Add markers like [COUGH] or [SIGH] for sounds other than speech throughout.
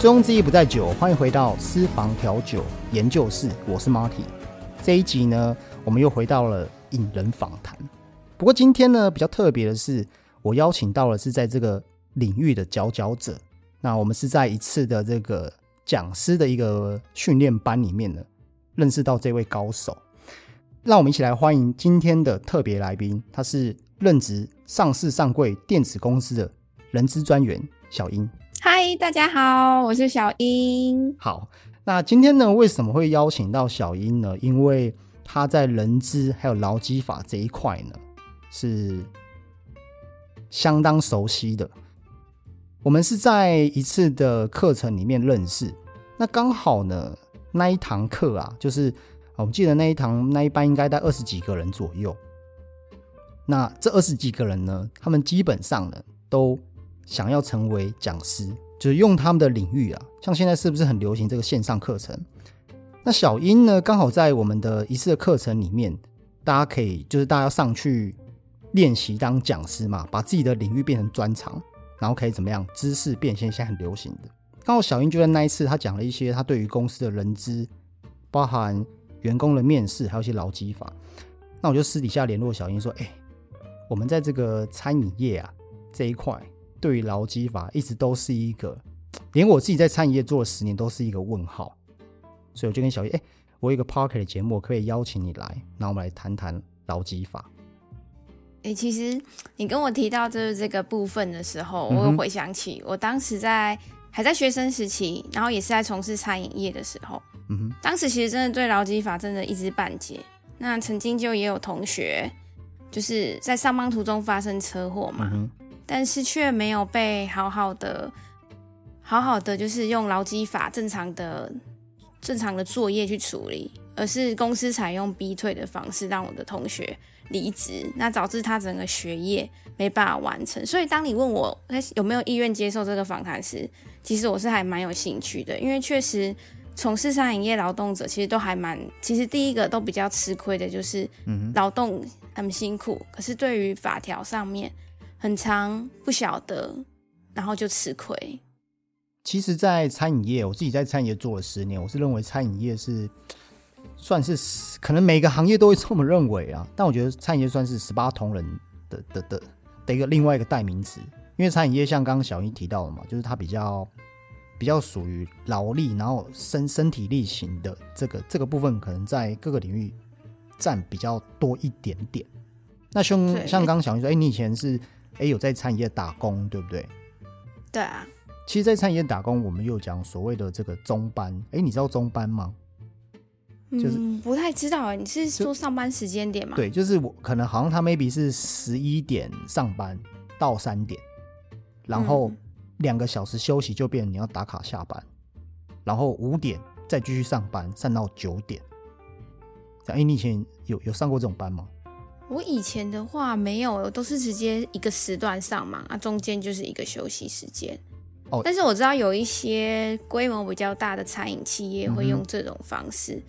醉翁之意不在酒，欢迎回到私房调酒研究室，我是 Marty。这一集呢，我们又回到了引人访谈。不过今天呢，比较特别的是，我邀请到了是在这个领域的佼佼者。那我们是在一次的这个讲师的一个训练班里面呢，认识到这位高手。让我们一起来欢迎今天的特别来宾，他是任职上市上柜电子公司的人资专员小英。嗨，大家好，我是小英。好，那今天呢，为什么会邀请到小英呢？因为他在人资还有劳基法这一块呢，是相当熟悉的。我们是在一次的课程里面认识，那刚好呢，那一堂课啊，就是我记得那一堂那一班应该在二十几个人左右。那这二十几个人呢，他们基本上呢都。想要成为讲师，就是用他们的领域啊，像现在是不是很流行这个线上课程？那小英呢，刚好在我们的一次的课程里面，大家可以就是大家上去练习当讲师嘛，把自己的领域变成专长，然后可以怎么样？知识变现，现在很流行的。刚好小英就在那一次，他讲了一些他对于公司的人资，包含员工的面试，还有一些劳基法。那我就私底下联络小英说：“哎，我们在这个餐饮业啊这一块。”对于劳基法一直都是一个，连我自己在餐饮业做了十年都是一个问号，所以我就跟小叶，哎，我有一个 Parker 的节目，可以邀请你来，那我们来谈谈劳基法。哎，其实你跟我提到就是这个部分的时候，我回想起我当时在还在学生时期，然后也是在从事餐饮业的时候，嗯哼，当时其实真的对劳基法真的一知半解。那曾经就也有同学就是在上班途中发生车祸嘛。但是却没有被好好的、好好的，就是用劳基法正常的、正常的作业去处理，而是公司采用逼退的方式让我的同学离职，那导致他整个学业没办法完成。所以，当你问我有没有意愿接受这个访谈时，其实我是还蛮有兴趣的，因为确实从事餐饮业劳动者其实都还蛮，其实第一个都比较吃亏的就是，劳动很辛苦，可是对于法条上面。很长不晓得，然后就吃亏。其实，在餐饮业，我自己在餐饮业做了十年，我是认为餐饮业是算是可能每个行业都会这么认为啊。但我觉得餐饮业算是十八铜人的的的的一个另外一个代名词，因为餐饮业像刚刚小英提到的嘛，就是它比较比较属于劳力，然后身身体力行的这个这个部分，可能在各个领域占比较多一点点。那像像刚刚小英说，哎，你以前是。哎，有在餐饮业打工，对不对？对啊。其实，在餐饮业打工，我们又讲所谓的这个中班。哎，你知道中班吗？就是不太知道。你是说上班时间点吗？对，就是我可能好像他 maybe 是十一点上班到三点，然后两个小时休息，就变成你要打卡下班，然后五点再继续上班，上到九点。哎，你以前有有上过这种班吗？我以前的话没有，都是直接一个时段上嘛，啊，中间就是一个休息时间。哦，但是我知道有一些规模比较大的餐饮企业会用这种方式。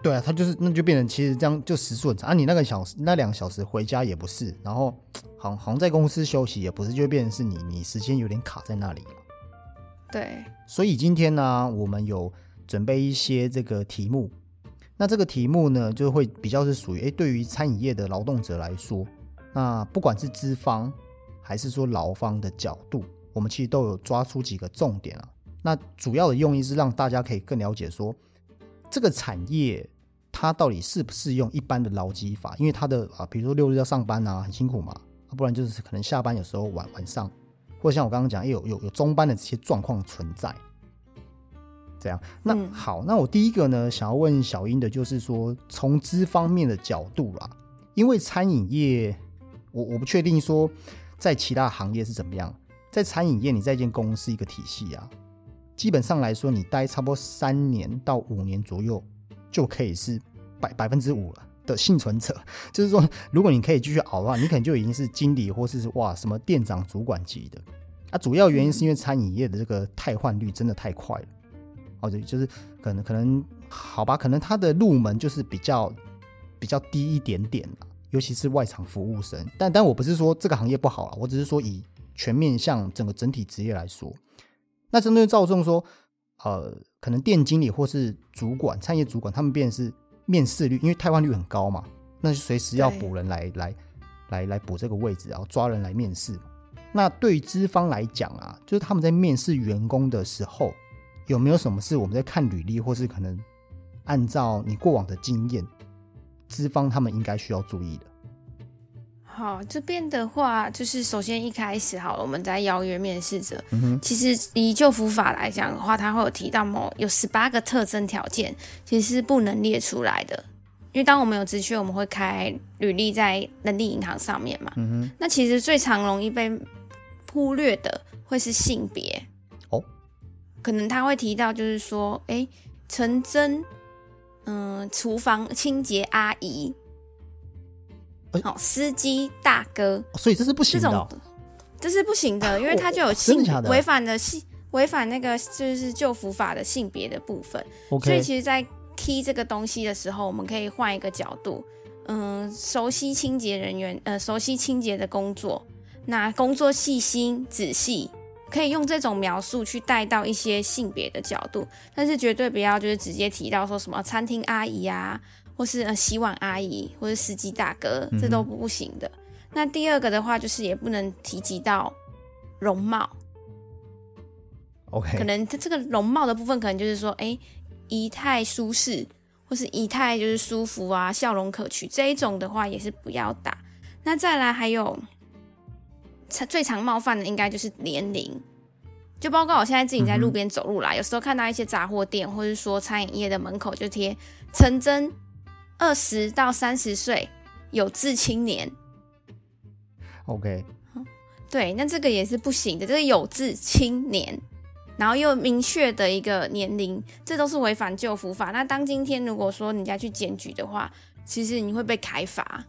对啊，他就是那就变成其实这样就时速很长啊，你那个小时那两个小时回家也不是，然后好好像在公司休息也不是，就变成是你你时间有点卡在那里了。对，所以今天呢，我们有准备一些这个题目。那这个题目呢，就会比较是属于诶，对于餐饮业的劳动者来说，那不管是资方还是说劳方的角度，我们其实都有抓出几个重点啊。那主要的用意是让大家可以更了解说，这个产业它到底适不适用一般的劳基法，因为它的啊，比如说六日要上班啊，很辛苦嘛，不然就是可能下班有时候晚晚上，或者像我刚刚讲，有有有中班的这些状况存在。这样，那好，那我第一个呢，想要问小英的，就是说从资方面的角度啦，因为餐饮业，我我不确定说在其他行业是怎么样，在餐饮业，你在一间公司一个体系啊，基本上来说，你待差不多三年到五年左右，就可以是百百分之五了的幸存者。[LAUGHS] 就是说，如果你可以继续熬的话，你可能就已经是经理或是哇什么店长、主管级的。啊，主要原因是因为餐饮业的这个汰换率真的太快了。或者就是可能可能好吧，可能他的入门就是比较比较低一点点尤其是外场服务生。但但我不是说这个行业不好了，我只是说以全面向整个整体职业来说，那真的造成说，呃，可能店经理或是主管、餐饮主管，他们变是面试率，因为汰换率很高嘛，那就随时要补人来来来来补这个位置，然后抓人来面试。那对于资方来讲啊，就是他们在面试员工的时候，有没有什么是我们在看履历，或是可能按照你过往的经验，资方他们应该需要注意的？好，这边的话，就是首先一开始，好了，我们在邀约面试者。嗯哼，其实以旧服法来讲的话，它会有提到某有十八个特征条件，其实是不能列出来的。因为当我们有职缺，我们会开履历在人力银行上面嘛。嗯哼，那其实最常容易被忽略的会是性别。哦，可能他会提到，就是说，哎，陈真，嗯，厨房清洁阿姨。好，司机大哥，所以这是不行的，这是不行的，因为他就有性违反的性违反那个就是旧服法的性别的部分。所以其实，在 key 这个东西的时候，我们可以换一个角度，嗯，熟悉清洁人员，呃，熟悉清洁的工作，那工作细心仔细，可以用这种描述去带到一些性别的角度，但是绝对不要就是直接提到说什么餐厅阿姨啊。或是呃洗碗阿姨，或是司机大哥，这都不行的。那第二个的话，就是也不能提及到容貌。OK，可能它这个容貌的部分，可能就是说，哎，仪态舒适，或是仪态就是舒服啊，笑容可取这一种的话，也是不要打。那再来还有，最常冒犯的应该就是年龄，就包括我现在自己在路边走路啦，有时候看到一些杂货店，或者说餐饮业的门口就贴陈真。二十到三十岁有志青年，OK，对，那这个也是不行的。这个有志青年，然后又明确的一个年龄，这都是违反旧服法。那当今天如果说人家去检举的话，其实你会被开罚。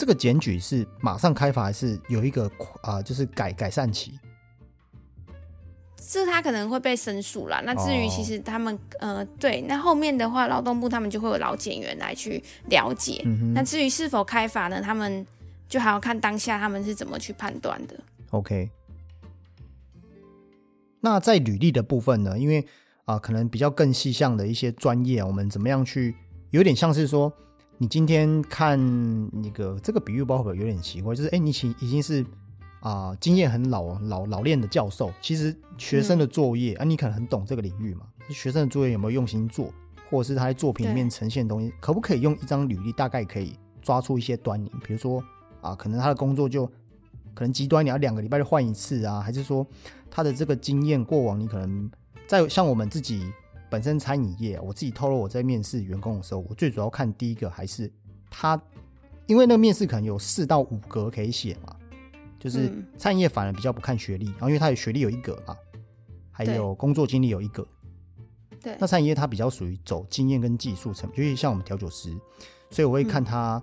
这个检举是马上开罚，还是有一个啊，就是改改善期？这他可能会被申诉啦。那至于其实他们呃，对，那后面的话，劳动部他们就会有劳检员来去了解。那至于是否开罚呢？他们就还要看当下他们是怎么去判断的。OK。那在履历的部分呢？因为啊，可能比较更细项的一些专业，我们怎么样去？有点像是说，你今天看那个这个比喻包会有点奇怪，就是哎，你其已经是。啊，经验很老老老练的教授，其实学生的作业啊，你可能很懂这个领域嘛。学生的作业有没有用心做，或者是他在作品里面呈现东西，可不可以用一张履历大概可以抓出一些端倪？比如说啊，可能他的工作就可能极端，你要两个礼拜就换一次啊，还是说他的这个经验过往，你可能在像我们自己本身餐饮业，我自己透露我在面试员工的时候，我最主要看第一个还是他，因为那个面试可能有四到五格可以写嘛。就是餐饮业反而比较不看学历，然后因为他有学历有一格嘛，还有工作经历有一个。对。那餐饮业它比较属于走经验跟技术层，就是像我们调酒师，所以我会看他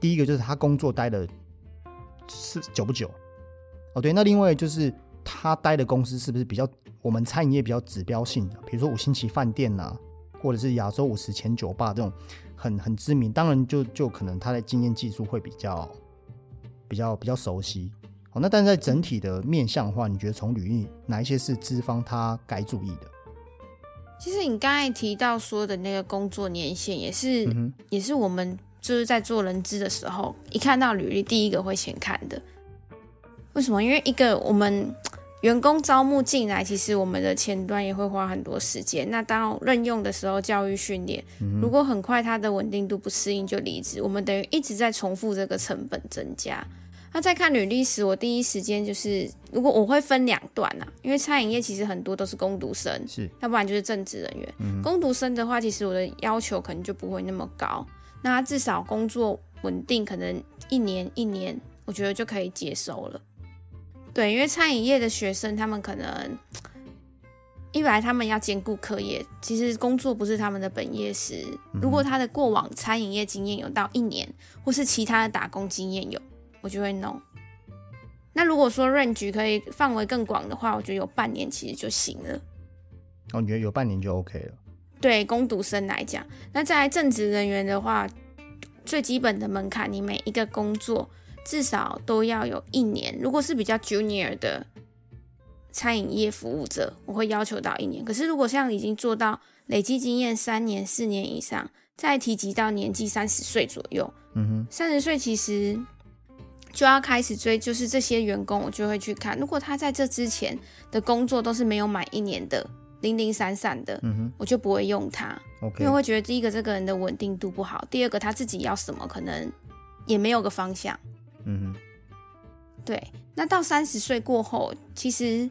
第一个就是他工作待的是久不久。哦，对。那另外就是他待的公司是不是比较我们餐饮业比较指标性的，比如说五星级饭店呐，或者是亚洲五十前酒吧这种很很知名，当然就就可能他的经验技术会比较比较比较熟悉。好，那但是在整体的面向的话，你觉得从履历哪一些是资方他该注意的？其实你刚才提到说的那个工作年限，也是也是我们就是在做人资的时候，一看到履历第一个会先看的。为什么？因为一个我们员工招募进来，其实我们的前端也会花很多时间。那当任用的时候，教育训练，如果很快他的稳定度不适应就离职，我们等于一直在重复这个成本增加。那在看履历时，我第一时间就是，如果我会分两段啊，因为餐饮业其实很多都是工读生，是，要不然就是正职人员。工读生的话，其实我的要求可能就不会那么高，那他至少工作稳定，可能一年一年，我觉得就可以接受了。对，因为餐饮业的学生，他们可能一来他们要兼顾课业，其实工作不是他们的本业时，如果他的过往餐饮业经验有到一年，或是其他的打工经验有。我就会弄。那如果说 range 可以范围更广的话，我觉得有半年其实就行了。哦，你觉得有半年就 OK 了？对，攻读生来讲，那在正职人员的话，最基本的门槛，你每一个工作至少都要有一年。如果是比较 junior 的餐饮业服务者，我会要求到一年。可是如果像已经做到累积经验三年、四年以上，再提及到年纪三十岁左右，嗯哼，三十岁其实就要开始追，就是这些员工，我就会去看，如果他在这之前的工作都是没有满一年的。零零散散的，嗯哼我就不会用它，因为会觉得第一个这个人的稳定度不好，第二个他自己要什么可能也没有个方向。嗯哼，对。那到三十岁过后，其实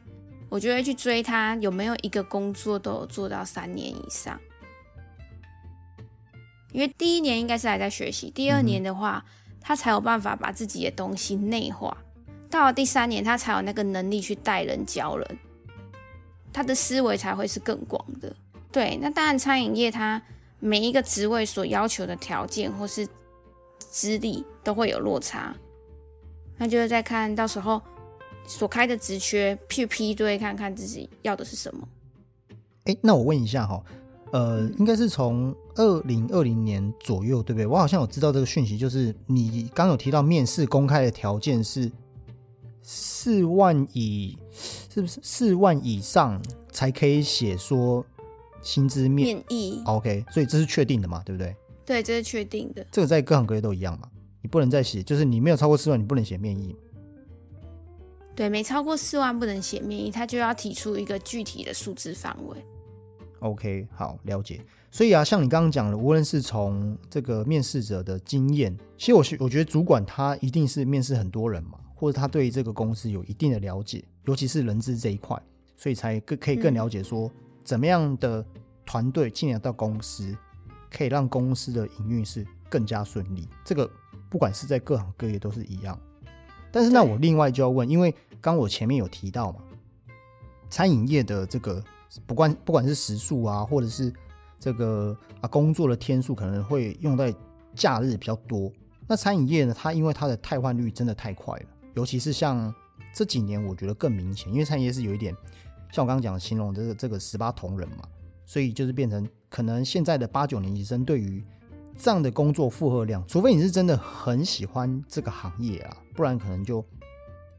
我就会去追他有没有一个工作都有做到三年以上，因为第一年应该是还在学习，第二年的话他才有办法把自己的东西内化，到了第三年他才有那个能力去带人教人。他的思维才会是更广的，对。那当然，餐饮业它每一个职位所要求的条件或是资历都会有落差，那就是在看到时候所开的职缺去批对，看看自己要的是什么。哎，那我问一下哈，呃，应该是从二零二零年左右，对不对？我好像有知道这个讯息，就是你刚有提到面试公开的条件是。四万以是不是四万以上才可以写说薪资面议？OK，所以这是确定的嘛？对不对？对，这是确定的。这个在各行各业都一样嘛？你不能再写，就是你没有超过四万，你不能写面议。对，没超过四万不能写面议，他就要提出一个具体的数字范围。OK，好，了解。所以啊，像你刚刚讲的，无论是从这个面试者的经验，其实我是我觉得主管他一定是面试很多人嘛。或者他对这个公司有一定的了解，尤其是人资这一块，所以才更可以更了解说怎么样的团队进来到公司，可以让公司的营运是更加顺利。这个不管是在各行各业都是一样。但是那我另外就要问，因为刚我前面有提到嘛，餐饮业的这个不管不管是时数啊，或者是这个啊工作的天数，可能会用在假日比较多。那餐饮业呢，它因为它的汰换率真的太快了。尤其是像这几年，我觉得更明显，因为餐饮业是有一点像我刚刚讲的形容这个这个十八铜人嘛，所以就是变成可能现在的八九年级生对于这样的工作负荷量，除非你是真的很喜欢这个行业啊，不然可能就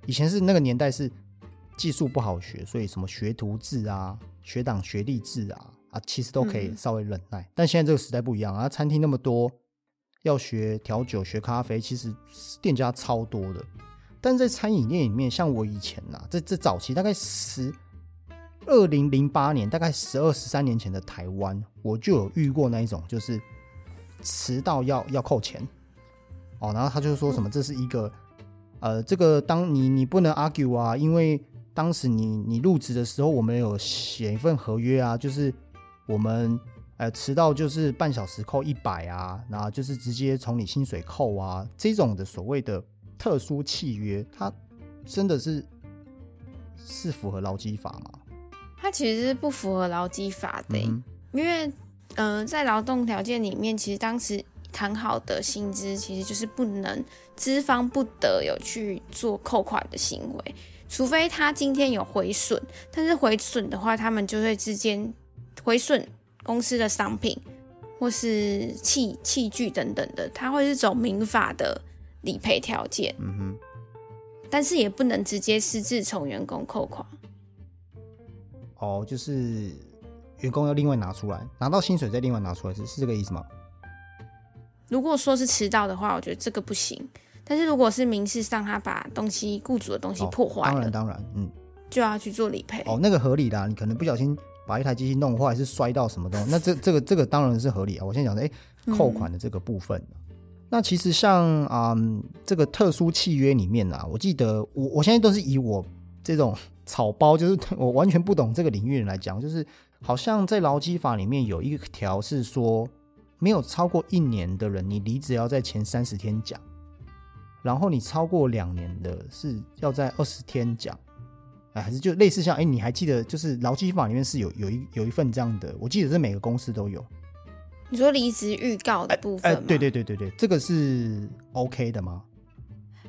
以前是那个年代是技术不好学，所以什么学徒制啊、学长学历制啊啊，其实都可以稍微忍耐。但现在这个时代不一样啊，餐厅那么多，要学调酒、学咖啡，其实店家超多的。但在餐饮业里面，像我以前呐，这这早期大概十二零零八年，大概十二十三年前的台湾，我就有遇过那一种，就是迟到要要扣钱哦。然后他就说什么，这是一个呃，这个当你你不能 argue 啊，因为当时你你入职的时候，我们有写一份合约啊，就是我们呃迟到就是半小时扣一百啊，然后就是直接从你薪水扣啊，这种的所谓的。特殊契约，它真的是是符合劳基法吗？它其实是不符合劳基法的，因为呃，在劳动条件里面，其实当时谈好的薪资，其实就是不能资方不得有去做扣款的行为，除非他今天有回损，但是回损的话，他们就会之间回损公司的商品或是器器具等等的，它会是走民法的。理赔条件，嗯哼，但是也不能直接私自从员工扣款。哦，就是员工要另外拿出来，拿到薪水再另外拿出来，是是这个意思吗？如果说是迟到的话，我觉得这个不行。但是如果是民事上他把东西雇主的东西破坏，当然当然，嗯，就要去做理赔。哦，那个合理的，你可能不小心把一台机器弄坏，是摔到什么东西，[LAUGHS] 那这这个这个当然是合理啊。我先讲的，哎，扣款的这个部分。那其实像啊，这个特殊契约里面啊，我记得我我现在都是以我这种草包，就是我完全不懂这个领域人来讲，就是好像在劳基法里面有一条是说，没有超过一年的人，你离职要在前三十天讲，然后你超过两年的是要在二十天讲，哎，还是就类似像哎，你还记得就是劳基法里面是有有一有一份这样的，我记得是每个公司都有。你说离职预告的部分吗？对对对对对，这个是 OK 的吗？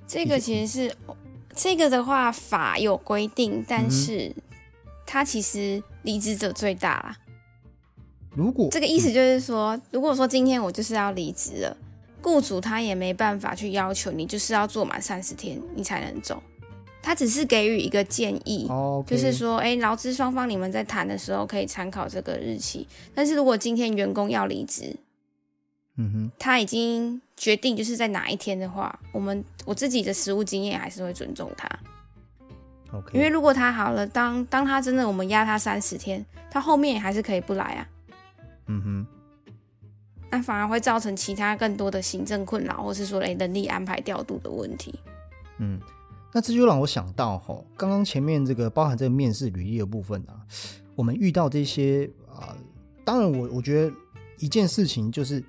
这个其实是这个的话，法有规定，但是它其实离职者最大啦。如果这个意思就是说，如果说今天我就是要离职了，雇主他也没办法去要求你就是要做满三十天你才能走。他只是给予一个建议，就是说，哎，劳资双方你们在谈的时候可以参考这个日期。但是如果今天员工要离职，嗯哼，他已经决定就是在哪一天的话，我们我自己的实务经验还是会尊重他。OK，因为如果他好了，当当他真的我们压他三十天，他后面也还是可以不来啊。嗯哼，那反而会造成其他更多的行政困扰，或是说哎人力安排调度的问题。嗯。那这就让我想到哈，刚刚前面这个包含这个面试履历的部分啊，我们遇到这些啊，当然我我觉得一件事情就是，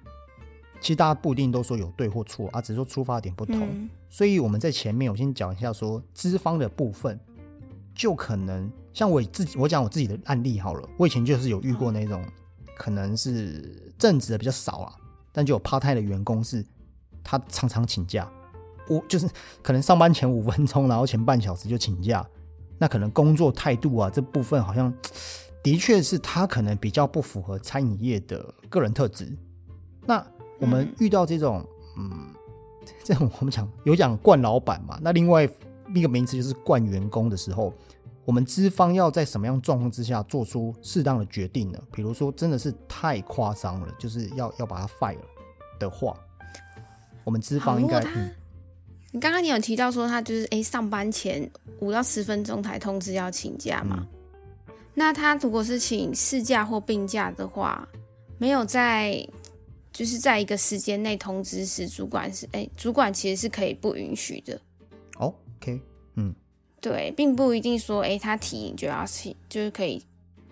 其实大家不一定都说有对或错啊，只是说出发点不同。所以我们在前面我先讲一下说资方的部分，就可能像我自己，我讲我自己的案例好了，我以前就是有遇过那种可能是正职的比较少啊，但就有 part time 的员工是，他常常请假。我就是可能上班前五分钟，然后前半小时就请假，那可能工作态度啊这部分好像的确是他可能比较不符合餐饮业的个人特质。那我们遇到这种嗯，这种我们讲有讲惯老板嘛，那另外一个名词就是惯员工的时候，我们资方要在什么样状况之下做出适当的决定呢？比如说真的是太夸张了，就是要要把它 fire 的话，我们资方应该嗯。你刚刚你有提到说他就是哎上班前五到十分钟才通知要请假嘛？那他如果是请事假或病假的话，没有在就是在一个时间内通知时，主管是哎主管其实是可以不允许的。OK，嗯，对，并不一定说哎他提就要请就是可以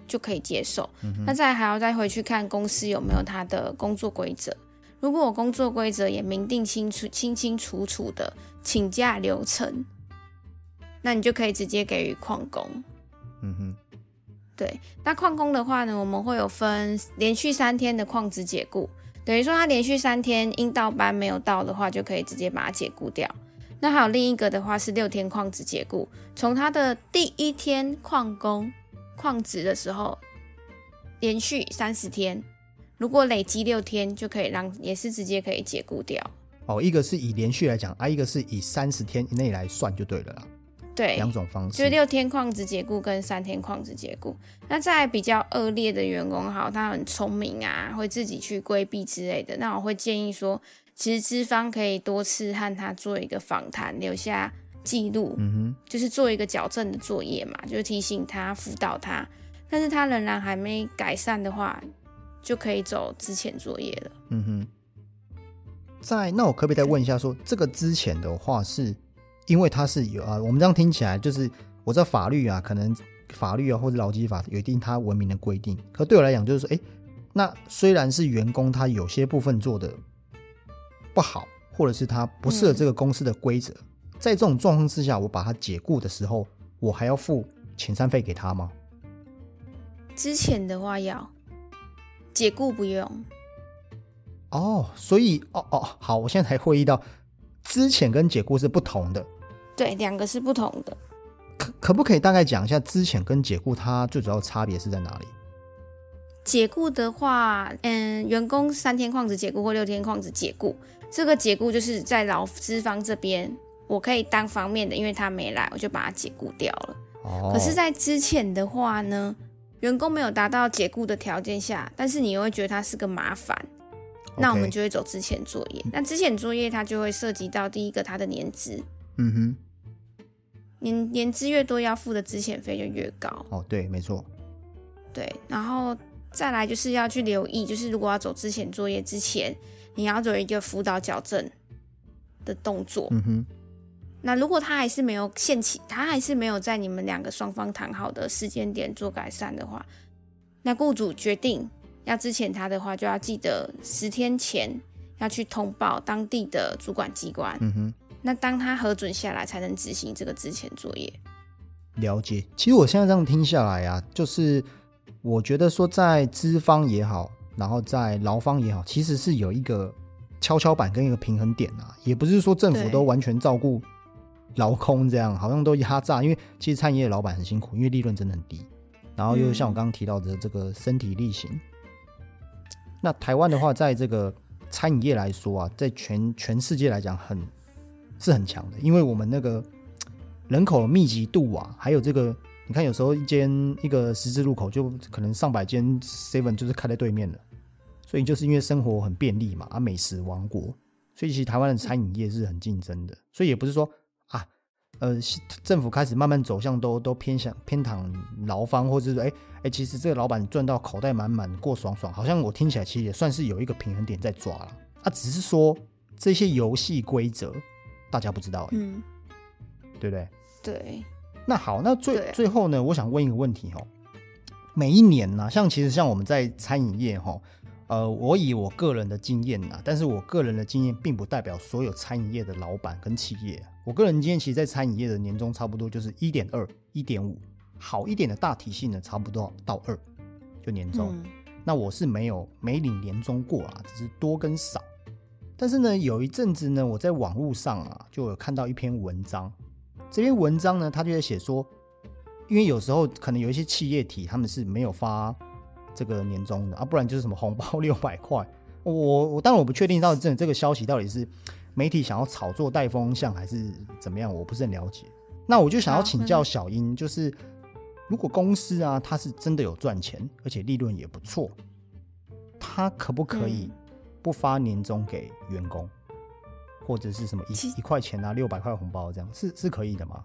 就可以接受。那再还要再回去看公司有没有他的工作规则。如果我工作规则也明定清楚、清清楚楚的请假流程，那你就可以直接给予旷工。嗯哼，对。那旷工的话呢，我们会有分连续三天的旷职解雇，等于说他连续三天应到班没有到的话，就可以直接把它解雇掉。那还有另一个的话是六天旷职解雇，从他的第一天旷工、旷职的时候，连续三十天。如果累积六天，就可以让也是直接可以解雇掉。哦，一个是以连续来讲，啊，一个是以三十天以内来算就对了啦。对，两种方式，就是六天旷职解雇跟三天旷职解雇。那在比较恶劣的员工，好，他很聪明啊，会自己去规避之类的，那我会建议说，其实资方可以多次和他做一个访谈，留下记录，嗯哼，就是做一个矫正的作业嘛，就是提醒他、辅导他。但是他仍然还没改善的话。就可以走之前作业了。嗯哼，在那我可不可以再问一下，说这个之前的话，是因为他是有啊？我们这样听起来就是，我知道法律啊，可能法律啊或者劳基法有一定它文明的规定。可对我来讲，就是说，哎，那虽然是员工他有些部分做的不好，或者是他不适合这个公司的规则，在这种状况之下，我把他解雇的时候，我还要付遣散费给他吗？之前的话要。解雇不用哦，所以哦哦好，我现在才会意到，之前跟解雇是不同的，对，两个是不同的。可可不可以大概讲一下之前跟解雇它最主要差别是在哪里？解雇的话，嗯，员工三天旷职解雇或六天旷职解雇，这个解雇就是在劳资方这边，我可以单方面的，因为他没来，我就把他解雇掉了。哦，可是，在之前的话呢？员工没有达到解雇的条件下，但是你又会觉得他是个麻烦，那我们就会走之前作业。那之前作业它就会涉及到第一个他的年资，嗯哼，年年资越多，要付的资遣费就越高。哦，对，没错，对，然后再来就是要去留意，就是如果要走之前作业之前，你要做一个辅导矫正的动作，嗯哼。那如果他还是没有限期，他还是没有在你们两个双方谈好的时间点做改善的话，那雇主决定要支遣他的话，就要记得十天前要去通报当地的主管机关。嗯哼。那当他核准下来，才能执行这个支遣作业。了解。其实我现在这样听下来啊，就是我觉得说，在资方也好，然后在劳方也好，其实是有一个跷跷板跟一个平衡点啊，也不是说政府都完全照顾。劳工这样好像都压榨，因为其实餐饮业老板很辛苦，因为利润真的很低。然后又像我刚刚提到的这个身体力行。那台湾的话，在这个餐饮业来说啊，在全全世界来讲很是很强的，因为我们那个人口密集度啊，还有这个，你看有时候一间一个十字路口就可能上百间 seven 就是开在对面的，所以就是因为生活很便利嘛，啊，美食王国，所以其实台湾的餐饮业是很竞争的，所以也不是说啊，呃，政府开始慢慢走向都都偏向偏袒劳方，或者是哎哎，其实这个老板赚到口袋满满过爽爽，好像我听起来其实也算是有一个平衡点在抓了，啊，只是说这些游戏规则大家不知道，嗯，对不对？对，那好，那最最后呢，我想问一个问题哦，每一年呢，像其实像我们在餐饮业哈，呃，我以我个人的经验啊，但是我个人的经验并不代表所有餐饮业的老板跟企业。我个人经验，其实，在餐饮业的年终差不多就是一点二、一点五，好一点的大体系呢，差不多到二，就年终。那我是没有没领年终过啊，只是多跟少。但是呢，有一阵子呢，我在网络上啊，就有看到一篇文章。这篇文章呢，他就在写说，因为有时候可能有一些企业体他们是没有发这个年终的啊，不然就是什么红包 [LAUGHS] 六百块。我我当然我不确定到这这个消息到底是媒体想要炒作带风向还是怎么样，我不是很了解。那我就想要请教小英，就是如果公司啊，它是真的有赚钱，而且利润也不错，它可不可以不发年终给员工？或者是什么一一块钱啊，六百块红包这样是是可以的吗？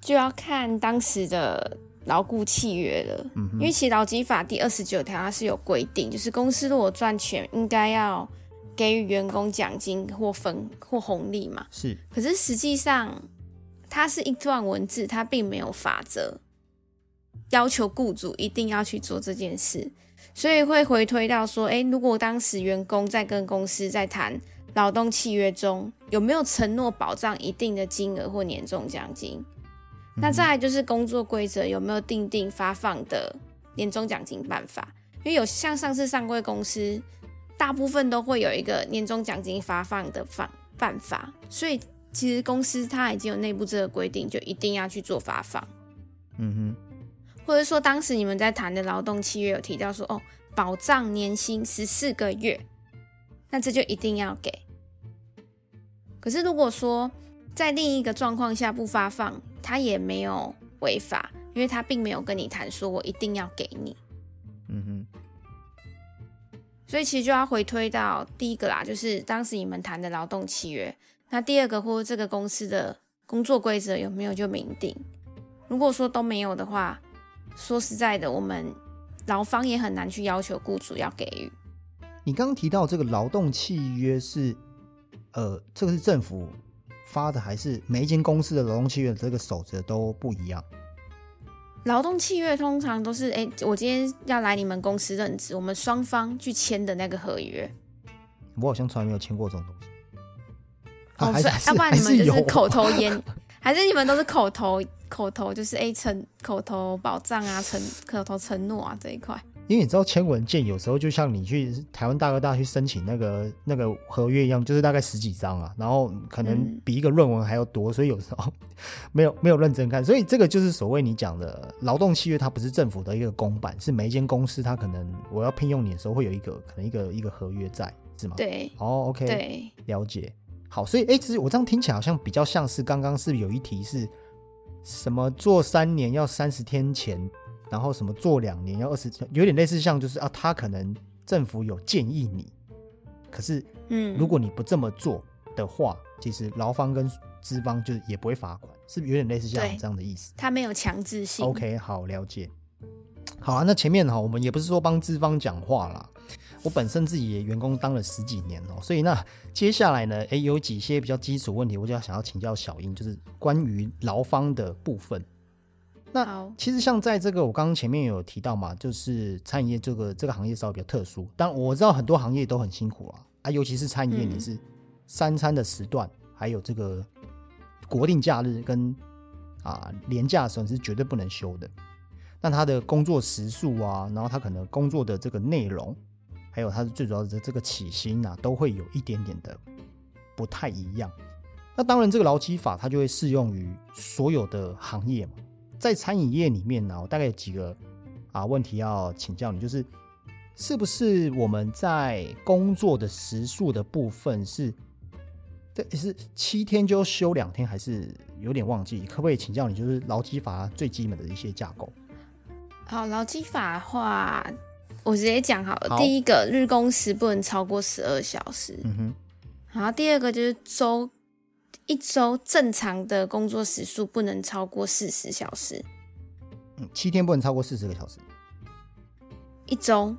就要看当时的牢固契约了。嗯，因为其实劳基法第二十九条它是有规定，就是公司如果赚钱，应该要给予员工奖金或分或红利嘛。是，可是实际上它是一段文字，它并没有法则要求雇主一定要去做这件事，所以会回推到说，哎，如果当时员工在跟公司在谈。劳动契约中有没有承诺保障一定的金额或年终奖金？那再来就是工作规则有没有定定发放的年终奖金办法？因为有像上次上柜公司，大部分都会有一个年终奖金发放的方办法，所以其实公司它已经有内部这个规定，就一定要去做发放。嗯哼，或者说当时你们在谈的劳动契约有提到说，哦，保障年薪十四个月。那这就一定要给。可是如果说在另一个状况下不发放，他也没有违法，因为他并没有跟你谈说我一定要给你。嗯哼。所以其实就要回推到第一个啦，就是当时你们谈的劳动契约。那第二个或这个公司的工作规则有没有就明定？如果说都没有的话，说实在的，我们劳方也很难去要求雇主要给予。你刚刚提到这个劳动契约是，呃，这个是政府发的，还是每一间公司的劳动契约这个守则都不一样？劳动契约通常都是，哎，我今天要来你们公司任职，我们双方去签的那个合约。我好像从来没有签过这种东西。哦，要不然你们就是口头言，[LAUGHS] 还是你们都是口头口头，就是 A 承口头保障啊，承口头承诺啊这一块。因为你知道签文件有时候就像你去台湾大哥大去申请那个那个合约一样，就是大概十几张啊，然后可能比一个论文还要多，所以有时候 [LAUGHS] 没有没有认真看，所以这个就是所谓你讲的劳动契约，它不是政府的一个公版，是每一间公司它可能我要聘用你的时候会有一个可能一个一个合约在，是吗？对，哦，OK，对，了解。好，所以哎，其实我这样听起来好像比较像是刚刚是有一题是什么做三年要三十天前。然后什么做两年要二十，有点类似像就是啊，他可能政府有建议你，可是嗯，如果你不这么做的话，其实劳方跟资方就也不会罚款，是不是有点类似像这样的意思？他没有强制性。OK，好了解。好啊，那前面哈，我们也不是说帮资方讲话啦，我本身自己也员工当了十几年哦，所以那接下来呢，诶，有几些比较基础问题，我就要想要请教小英，就是关于劳方的部分。那其实像在这个我刚刚前面有提到嘛，就是餐饮业这个这个行业稍微比较特殊，但我知道很多行业都很辛苦啊，啊，尤其是餐饮业，你是三餐的时段，还有这个国定假日跟啊年假的时候是绝对不能休的。那他的工作时数啊，然后他可能工作的这个内容，还有他最主要的这个起薪啊，都会有一点点的不太一样。那当然，这个劳基法它就会适用于所有的行业嘛。在餐饮业里面呢，我大概有几个啊问题要请教你，就是是不是我们在工作的时数的部分是这是七天就休两天，还是有点忘记？可不可以请教你，就是劳基法最基本的一些架构？好，劳基法的话，我直接讲好了。第一个，日工时不能超过十二小时。嗯哼。然后第二个就是周一周正常的工作时数不能超过四十小时。嗯，七天不能超过四十个小时。一周。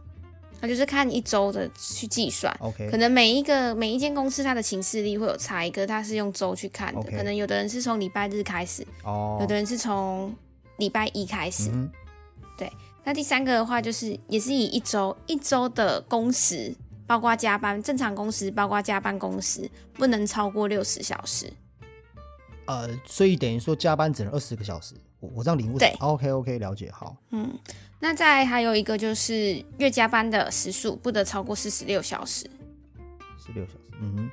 那就是看一周的去计算，OK，可能每一个每一间公司它的行事力会有差，一个它是用周去看的，可能有的人是从礼拜日开始，哦，有的人是从礼拜一开始，对。那第三个的话就是也是以一周一周的工时，包括加班，正常工时包括加班工时不能超过六十小时。呃，所以等于说加班只能二十个小时，我我这样领悟对，OK OK，了解好，嗯。那再还有一个就是月加班的时数不得超过四十六小时，十六小时，嗯哼。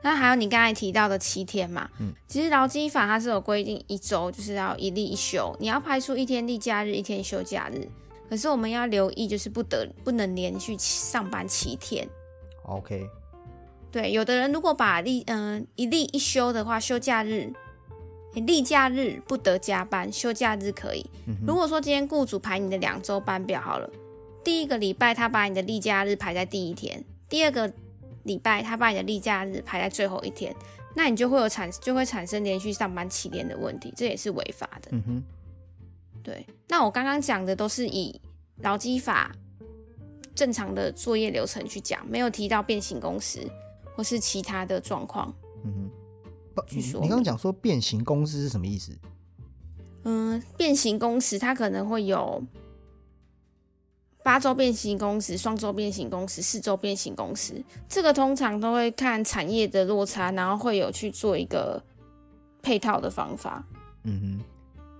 那还有你刚才提到的七天嘛，嗯，其实劳基法它是有规定一周就是要一例一休，你要排出一天例假日，一天休假日。可是我们要留意，就是不得不能连续上班七天。OK。对，有的人如果把例嗯一例一休的话，休假日。例假日不得加班，休假日可以。如果说今天雇主排你的两周班表好了，第一个礼拜他把你的例假日排在第一天，第二个礼拜他把你的例假日排在最后一天，那你就会有产就会产生连续上班七天的问题，这也是违法的。嗯哼，对。那我刚刚讲的都是以劳基法正常的作业流程去讲，没有提到变形工时或是其他的状况。嗯哼。你你刚刚讲说变形公司是什么意思？嗯，变形公司它可能会有八周变形公司、双周变形公司、四周变形公司，这个通常都会看产业的落差，然后会有去做一个配套的方法。嗯哼，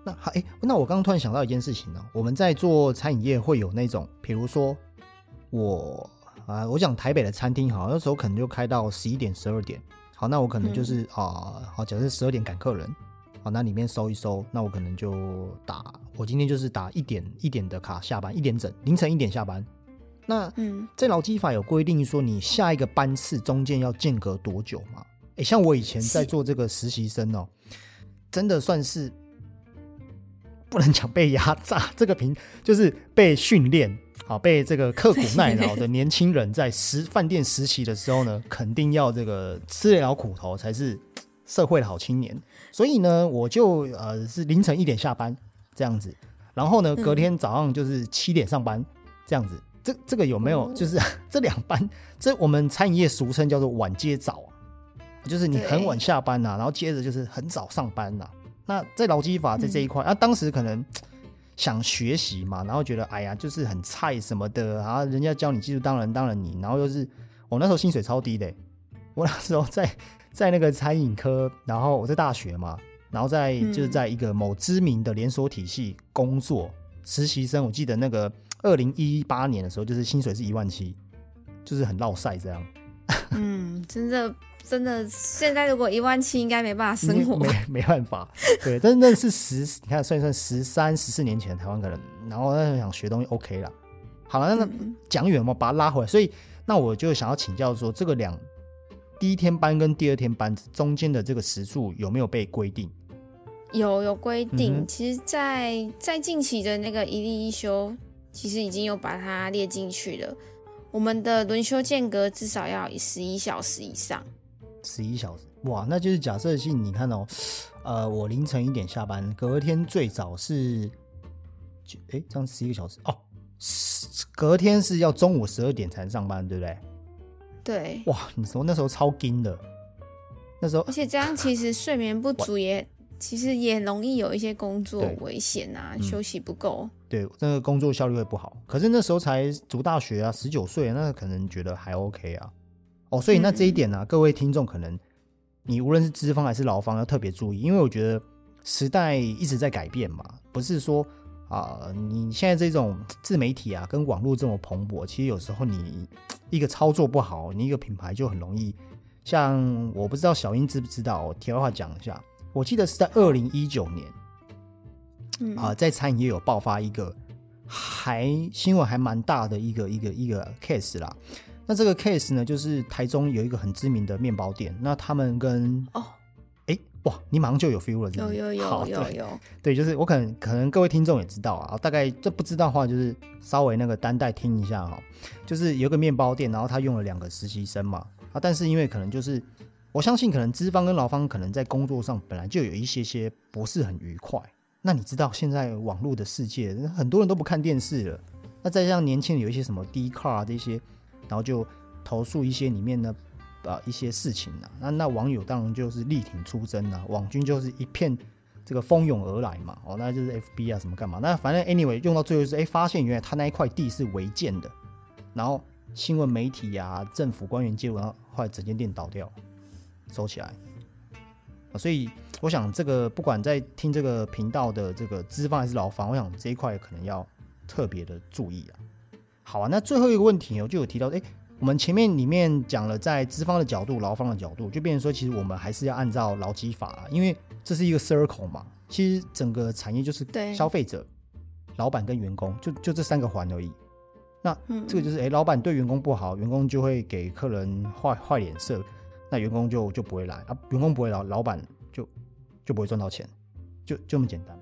那好，哎，那我刚刚突然想到一件事情呢，我们在做餐饮业会有那种，比如说我啊，我讲台北的餐厅，好，那时候可能就开到十一点、十二点。好，那我可能就是啊，好，假设十二点赶客人，好，那里面收一收，那我可能就打，我今天就是打一点一点的卡下班，一点整，凌晨一点下班。那嗯，在劳基法有规定说，你下一个班次中间要间隔多久吗？哎，像我以前在做这个实习生哦，真的算是不能讲被压榨，[LAUGHS] 这个平就是被训练。好，被这个刻苦耐劳的年轻人在实饭店实习的时候呢，肯定要这个吃得了苦头才是社会的好青年。所以呢，我就呃是凌晨一点下班这样子，然后呢隔天早上就是七点上班这样子。这这个有没有就是 [LAUGHS] 这两班？这我们餐饮业俗称叫做晚接早，就是你很晚下班呐，然后接着就是很早上班呐。那在劳基法在这一块，啊当时可能。[TSK] 想学习嘛，然后觉得哎呀，就是很菜什么的，然后人家教你技术，当然当然你，然后又是我那时候薪水超低的，我那时候在 [LAUGHS] 在那个餐饮科，然后我在大学嘛，然后在就是在一个某知名的连锁体系工作实习生，我记得那个二零一八年的时候，就是薪水是一万七，就是很落晒这样。[LAUGHS] 嗯，真的。真的，现在如果一万七，应该没办法生活。没没办法，对，[LAUGHS] 但是那是十，你看算一算，十三、十四年前台湾可能，然后那想学东西 OK 了。好了，那讲远嘛，把它拉回来。所以，那我就想要请教说，这个两第一天班跟第二天班中间的这个时数有没有被规定？有有规定，其实，在在近期的那个一例一休，其实已经有把它列进去了。我们的轮休间隔至少要十一小时以上。十一小时，哇，那就是假设性，你看哦，呃，我凌晨一点下班，隔天最早是，哎，这样十一个小时哦，隔天是要中午十二点才上班，对不对？对。哇，你说那时候超惊的，那时候，而且这样其实睡眠不足也，其实也容易有一些工作危险啊，休息不够。对，那个工作效率会不好。可是那时候才读大学啊，十九岁，那可能觉得还 OK 啊。哦，所以那这一点呢，各位听众可能你无论是资方还是劳方要特别注意，因为我觉得时代一直在改变嘛，不是说啊，你现在这种自媒体啊跟网络这么蓬勃，其实有时候你一个操作不好，你一个品牌就很容易。像我不知道小英知不知道，题外话讲一下，我记得是在二零一九年，啊，在餐饮业有爆发一个还新闻还蛮大的一个一个一个 case 啦。那这个 case 呢，就是台中有一个很知名的面包店，那他们跟哦，哎哇，你马上就有 feel 了，有有有有有，对，就是我可能可能各位听众也知道啊，大概这不知道的话，就是稍微那个单带听一下哈，就是有个面包店，然后他用了两个实习生嘛，啊，但是因为可能就是我相信可能资方跟劳方可能在工作上本来就有一些些不是很愉快，那你知道现在网络的世界很多人都不看电视了，那再像年轻人有一些什么 D car 这些。然后就投诉一些里面的啊一些事情呐，那那网友当然就是力挺出征呐，网军就是一片这个蜂拥而来嘛，哦，那就是 F B 啊什么干嘛？那反正 anyway 用到最后是哎，发现原来他那一块地是违建的，然后新闻媒体呀、政府官员接闻，后来整间店倒掉，收起来。所以我想这个不管在听这个频道的这个资方还是劳方，我想这一块可能要特别的注意啊。好啊，那最后一个问题哦，就有提到，哎，我们前面里面讲了，在资方的角度、劳方的角度，就变成说，其实我们还是要按照劳基法，因为这是一个 circle 嘛。其实整个产业就是消费者、老板跟员工，就就这三个环而已。那这个就是，哎，老板对员工不好，员工就会给客人坏坏脸色，那员工就就不会来啊，员工不会来，老板就就不会赚到钱，就就这么简单。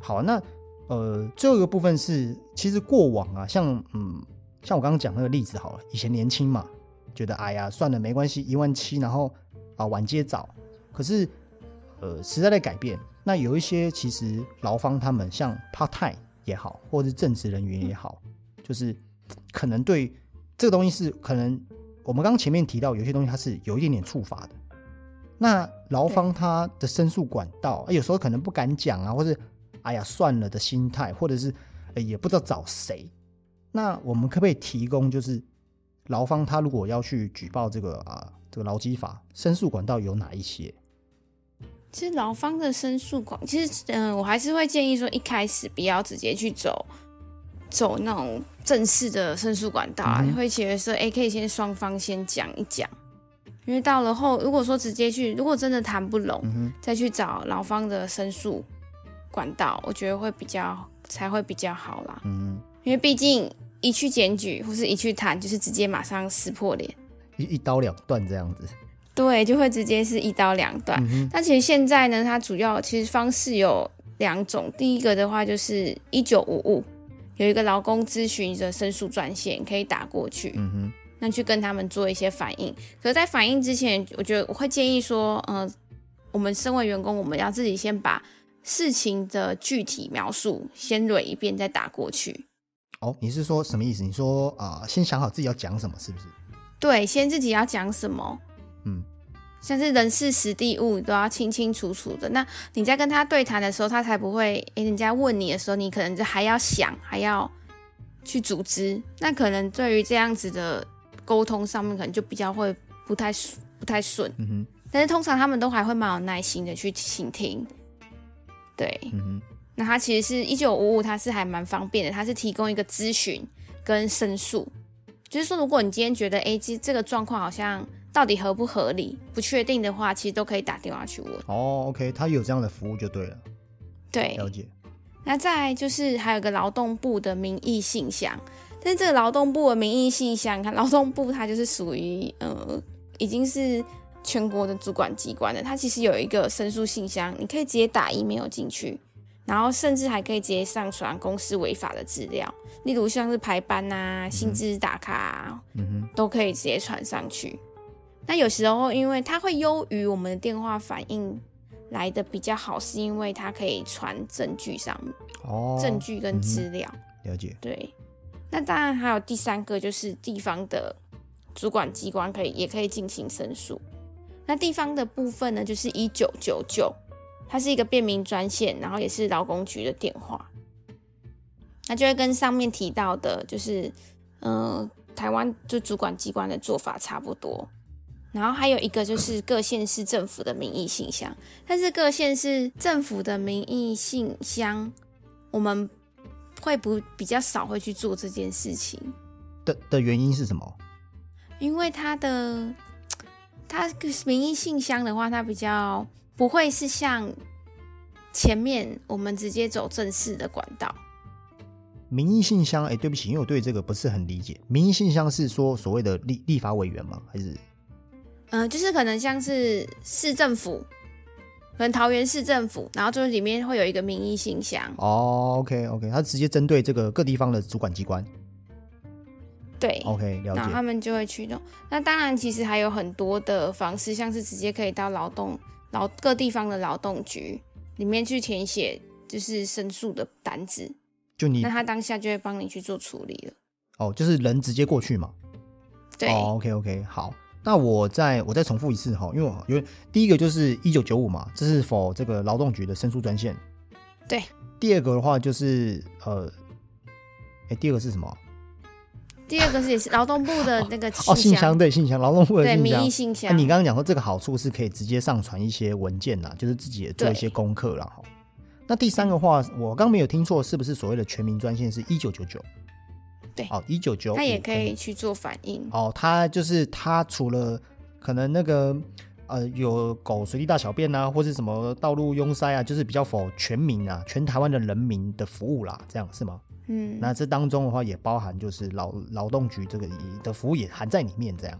好，那。呃，最后一个部分是，其实过往啊，像嗯，像我刚刚讲那个例子好了，以前年轻嘛，觉得哎呀，算了，没关系，一万七，然后啊，晚接早。可是，呃，时代在改变，那有一些其实劳方他们像 part time 也好，或者是正职人员也好，就是可能对这个东西是可能我们刚前面提到有些东西它是有一点点触发的。那劳方他的申诉管道，有时候可能不敢讲啊，或者。哎呀，算了的心态，或者是也不知道找谁。那我们可不可以提供，就是劳方他如果要去举报这个啊，这个劳基法申诉管道有哪一些？其实劳方的申诉管，其实嗯，我还是会建议说，一开始不要直接去走走那种正式的申诉管道啊，会觉得说，哎，可以先双方先讲一讲，因为到了后，如果说直接去，如果真的谈不拢，再去找劳方的申诉。管道，我觉得会比较才会比较好啦。嗯，因为毕竟一去检举或是一去谈，就是直接马上撕破脸，一一刀两断这样子。对，就会直接是一刀两断。但其实现在呢，它主要其实方式有两种。第一个的话就是一九五五，有一个劳工咨询的申诉专线可以打过去。嗯哼，那去跟他们做一些反应。可是，在反应之前，我觉得我会建议说，嗯，我们身为员工，我们要自己先把。事情的具体描述先捋一遍，再打过去。哦，你是说什么意思？你说啊，先想好自己要讲什么，是不是？对，先自己要讲什么。嗯，像是人事、实地、物，都要清清楚楚的。那你在跟他对谈的时候，他才不会诶，人家问你的时候，你可能就还要想，还要去组织。那可能对于这样子的沟通上面，可能就比较会不太不太顺。嗯哼。但是通常他们都还会蛮有耐心的去倾听。对，嗯那它其实是一九五五，它是还蛮方便的，它是提供一个咨询跟申诉，就是说如果你今天觉得哎，这这个状况好像到底合不合理，不确定的话，其实都可以打电话去问。哦，OK，它有这样的服务就对了。对，了解。那再就是还有个劳动部的民意信箱，但是这个劳动部的民意信箱，看劳动部它就是属于呃，已经是。全国的主管机关的，它其实有一个申诉信箱，你可以直接打 email 进去，然后甚至还可以直接上传公司违法的资料，例如像是排班啊、薪资打卡，嗯，都可以直接传上去。那有时候，因为它会优于我们的电话反应来的比较好，是因为它可以传证据上面，哦，证据跟资料。了解。对。那当然还有第三个，就是地方的主管机关可以也可以进行申诉。那地方的部分呢，就是一九九九，它是一个便民专线，然后也是劳工局的电话。那就会跟上面提到的，就是嗯，台湾就主管机关的做法差不多。然后还有一个就是各县市政府的民意信箱，但是各县市政府的民意信箱，我们会不比较少会去做这件事情的的原因是什么？因为它的。它民意信箱的话，它比较不会是像前面我们直接走正式的管道。民意信箱，哎，对不起，因为我对这个不是很理解。民意信箱是说所谓的立立法委员吗？还是？嗯，就是可能像是市政府，可能桃园市政府，然后就是里面会有一个民意信箱。哦，OK OK，它直接针对这个各地方的主管机关。对，OK，了解。然后他们就会驱动。那当然，其实还有很多的方式，像是直接可以到劳动劳各地方的劳动局里面去填写，就是申诉的单子。就你，那他当下就会帮你去做处理了。哦，就是人直接过去嘛。对，OK OK，好。那我再我再重复一次哈，因为因为第一个就是一九九五嘛，这是否这个劳动局的申诉专线。对。第二个的话就是呃，哎，第二个是什么？第二个是也是劳动部的那个哦，信箱对信箱，劳动部的对民意信箱。你刚刚讲说这个好处是可以直接上传一些文件呐，就是自己也做一些功课了哈。那第三个话，我刚没有听错，是不是所谓的全民专线是一九九九？对，哦，一九九，他也可以去做反应。哦，他就是他除了可能那个呃有狗随地大小便啊，或是什么道路拥塞啊，就是比较否全民啊，全台湾的人民的服务啦，这样是吗？嗯，那这当中的话也包含就是劳劳动局这个的服务也含在里面，这样。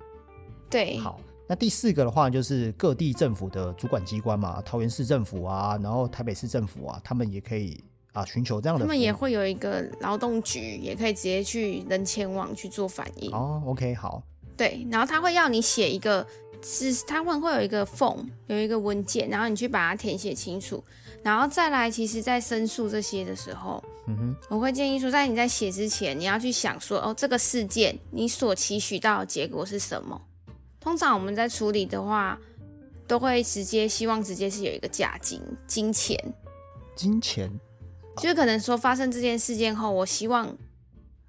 对，好，那第四个的话就是各地政府的主管机关嘛，桃园市政府啊，然后台北市政府啊，他们也可以啊寻求这样的。他们也会有一个劳动局，也可以直接去人前网去做反应。哦，OK，好。对，然后他会要你写一个，是他们会有一个 form，有一个文件，然后你去把它填写清楚。然后再来，其实，在申诉这些的时候，嗯哼，我会建议说，在你在写之前，你要去想说，哦，这个事件你所期许到的结果是什么？通常我们在处理的话，都会直接希望直接是有一个价金金钱，金钱，就是可能说发生这件事件后，我希望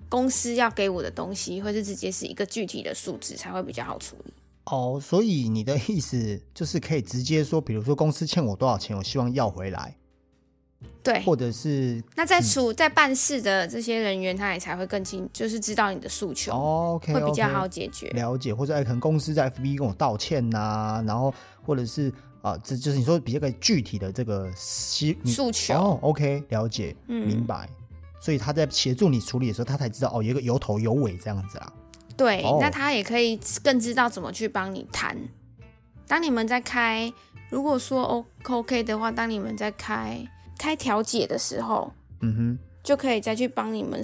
公司要给我的东西，或是直接是一个具体的数字，才会比较好处理。哦，所以你的意思就是可以直接说，比如说公司欠我多少钱，我希望要回来。对，或者是那在处在办事的这些人员，他也才会更清，就是知道你的诉求会比较好解决。了解，或者哎，可能公司在 FB 跟我道歉呐，然后或者是啊，这就是你说比较个具体的这个诉诉求。哦，OK，了解，明白。所以他在协助你处理的时候，他才知道哦，有一个有头有尾这样子啦。对，那他也可以更知道怎么去帮你谈。当你们在开，如果说 O OK 的话，当你们在开开调解的时候，嗯哼，就可以再去帮你们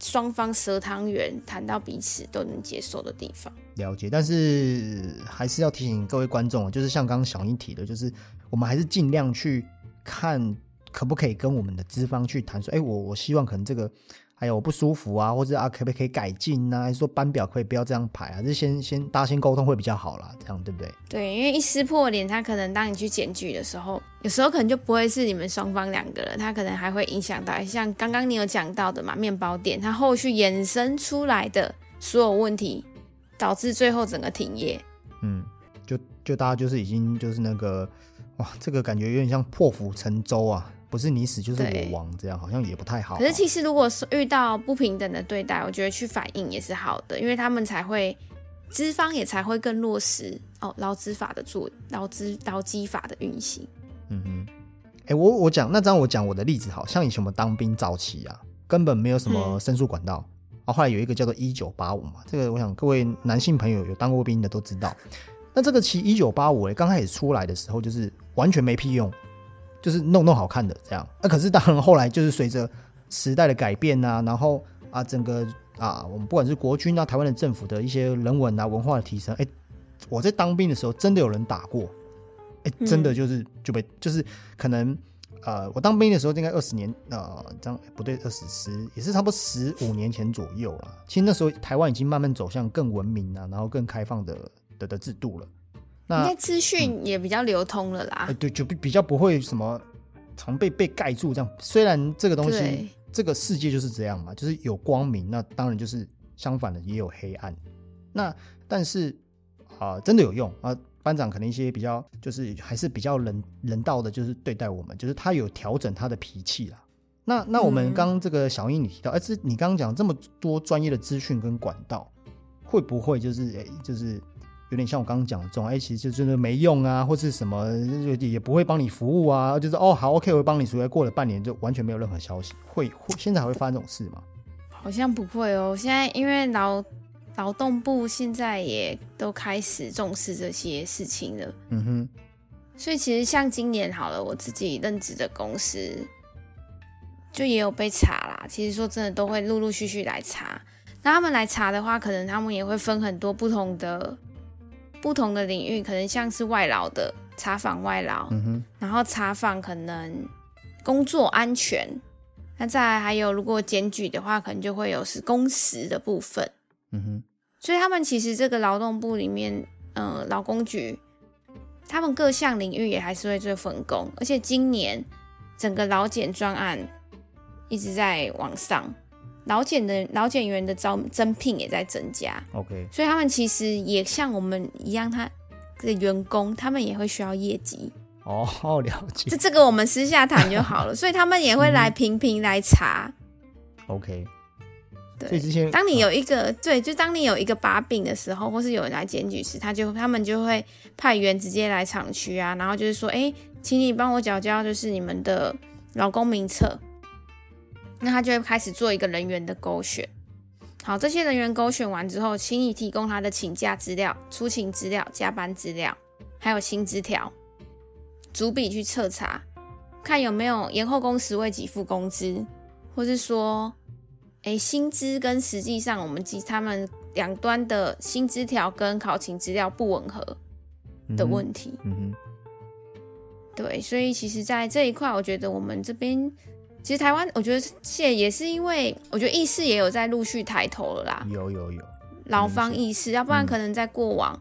双方舌汤圆谈到彼此都能接受的地方。了解，但是还是要提醒各位观众，就是像刚刚小英提的，就是我们还是尽量去看可不可以跟我们的资方去谈说，哎，我我希望可能这个。还有我不舒服啊，或者啊，可不可以改进呢？还是说班表可以不要这样排啊？这先先大家先沟通会比较好啦，这样对不对？对，因为一撕破脸，他可能当你去检举的时候，有时候可能就不会是你们双方两个人，他可能还会影响到，像刚刚你有讲到的嘛，面包店它后续衍生出来的所有问题，导致最后整个停业。嗯，就就大家就是已经就是那个哇，这个感觉有点像破釜沉舟啊。不是你死就是我亡，这样好像也不太好。可是其实如果是遇到不平等的对待，我觉得去反映也是好的，因为他们才会资方也才会更落实哦劳资法的做劳资劳基法的运行。嗯哼，哎，我我讲那张我讲我的例子，好像以前我们当兵早期啊，根本没有什么申诉管道啊。后来有一个叫做一九八五嘛，这个我想各位男性朋友有当过兵的都知道。那这个其一九八五哎，刚开始出来的时候就是完全没屁用。就是弄弄好看的这样，那可是当然后来就是随着时代的改变呐，然后啊整个啊我们不管是国军啊台湾的政府的一些人文啊文化的提升，哎，我在当兵的时候真的有人打过，哎，真的就是就被就是可能呃我当兵的时候应该二十年呃这样不对二十十也是差不多十五年前左右了，其实那时候台湾已经慢慢走向更文明啊，然后更开放的的的制度了。那资讯也比较流通了啦。对，就比比较不会什么常被被盖住这样。虽然这个东西，这个世界就是这样嘛，就是有光明，那当然就是相反的也有黑暗。那但是啊，真的有用啊。班长可能一些比较就是还是比较人人道的，就是对待我们，就是他有调整他的脾气啦。那那我们刚这个小英你提到，哎，这你刚刚讲这么多专业的资讯跟管道，会不会就是哎就是？有点像我刚刚讲的这种，哎，其实就真的没用啊，或是什么，也不会帮你服务啊，就是哦，好，OK，我会帮你处理。过了半年就完全没有任何消息，会会现在还会发生这种事吗？好像不会哦。现在因为劳劳动部现在也都开始重视这些事情了。嗯哼。所以其实像今年好了，我自己任职的公司就也有被查啦。其实说真的，都会陆陆续续来查。那他们来查的话，可能他们也会分很多不同的不同的领域，可能像是外劳的查访外劳，嗯哼，然后查访可能工作安全。那再来还有，如果检举的话，可能就会有是工时的部分，嗯哼。所以他们其实这个劳动部里面，呃，劳工局。他们各项领域也还是会做分工，而且今年整个劳检专案一直在往上，劳检的劳检员的招增聘也在增加。OK，所以他们其实也像我们一样，他的员工他们也会需要业绩。哦，[LAUGHS] 了解。这这个我们私下谈就好了，[LAUGHS] 所以他们也会来频频来查。OK。对，之前当你有一个对，就当你有一个把柄的时候，或是有人来检举时，他就他们就会派员直接来厂区啊，然后就是说，哎，请你帮我缴交就是你们的劳工名册，那他就会开始做一个人员的勾选。好，这些人员勾选完之后，请你提供他的请假资料、出勤资料、加班资料，还有薪资条，逐笔去彻查，看有没有延后工时未给付工资，或是说。哎，薪资跟实际上我们及他们两端的薪资条跟考勤资料不吻合的问题。嗯哼。对，所以其实，在这一块，我觉得我们这边，其实台湾，我觉得现也是因为，我觉得意识也有在陆续抬头了啦。有有有。劳方意识，要不然可能在过往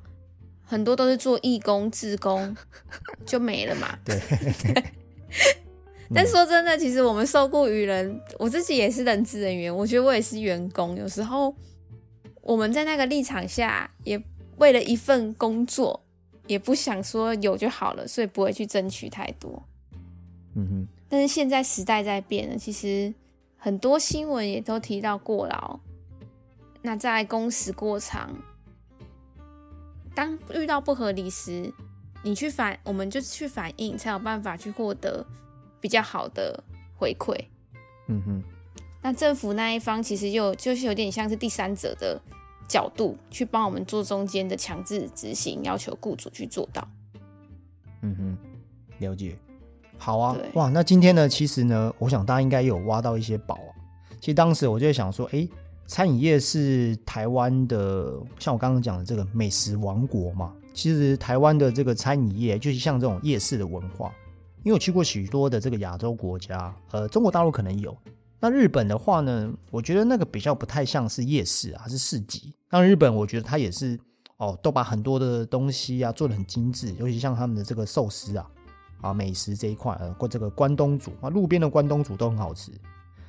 很多都是做义工、志工 [LAUGHS] 就没了嘛。对。[LAUGHS] 但说真的，其实我们受雇于人，我自己也是人资人员，我觉得我也是员工。有时候我们在那个立场下，也为了一份工作，也不想说有就好了，所以不会去争取太多。嗯哼。但是现在时代在变了，其实很多新闻也都提到过劳。那在工时过长，当遇到不合理时，你去反，我们就去反映，才有办法去获得。比较好的回馈，嗯哼，那政府那一方其实又就是有点像是第三者的角度去帮我们做中间的强制执行，要求雇主去做到。嗯哼，了解。好啊，哇，那今天呢，其实呢，我想大家应该有挖到一些宝啊。其实当时我就在想说，哎，餐饮业是台湾的，像我刚刚讲的这个美食王国嘛。其实台湾的这个餐饮业，就是像这种夜市的文化。因为我去过许多的这个亚洲国家，呃，中国大陆可能有。那日本的话呢，我觉得那个比较不太像是夜市啊，是市集。那日本我觉得它也是哦，都把很多的东西啊做的很精致，尤其像他们的这个寿司啊，啊美食这一块，呃，过这个关东煮啊，路边的关东煮都很好吃。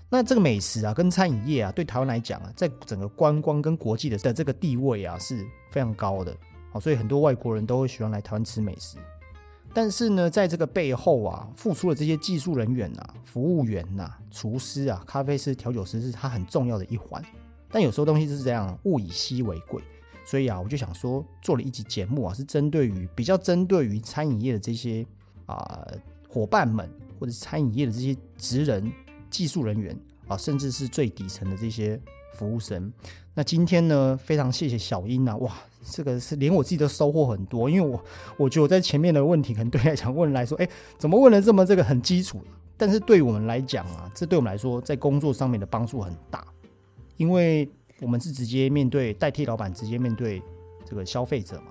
那这个美食啊，跟餐饮业啊，对台湾来讲啊，在整个观光跟国际的的这个地位啊是非常高的。好，所以很多外国人都会喜欢来台湾吃美食。但是呢，在这个背后啊，付出的这些技术人员呐、服务员呐、厨师啊、咖啡师、调酒师，是他很重要的一环。但有时候东西就是这样，物以稀为贵。所以啊，我就想说，做了一集节目啊，是针对于比较针对于餐饮业的这些啊伙伴们，或者是餐饮业的这些职人、技术人员啊，甚至是最底层的这些服务生。那今天呢，非常谢谢小英啊，哇！这个是连我自己都收获很多，因为我我觉得我在前面的问题可能对来讲问来说，哎，怎么问了这么这个很基础？但是对我们来讲啊，这对我们来说在工作上面的帮助很大，因为我们是直接面对代替老板，直接面对这个消费者嘛。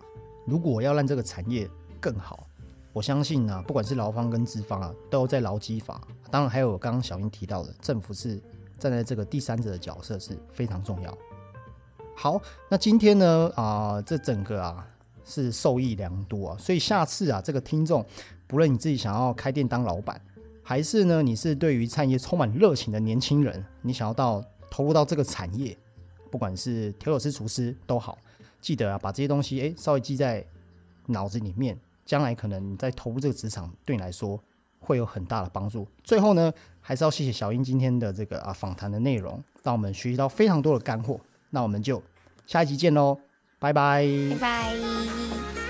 如果要让这个产业更好，我相信啊，不管是劳方跟资方啊，都在劳基法，当然还有刚刚小英提到的，政府是站在这个第三者的角色是非常重要。好，那今天呢啊，这整个啊是受益良多啊，所以下次啊，这个听众，不论你自己想要开店当老板，还是呢你是对于产业充满热情的年轻人，你想要到投入到这个产业，不管是调酒师、厨师都好，记得啊把这些东西哎稍微记在脑子里面，将来可能你在投入这个职场，对你来说会有很大的帮助。最后呢，还是要谢谢小英今天的这个啊访谈的内容，让我们学习到非常多的干货。那我们就下一集见喽，拜拜，拜拜。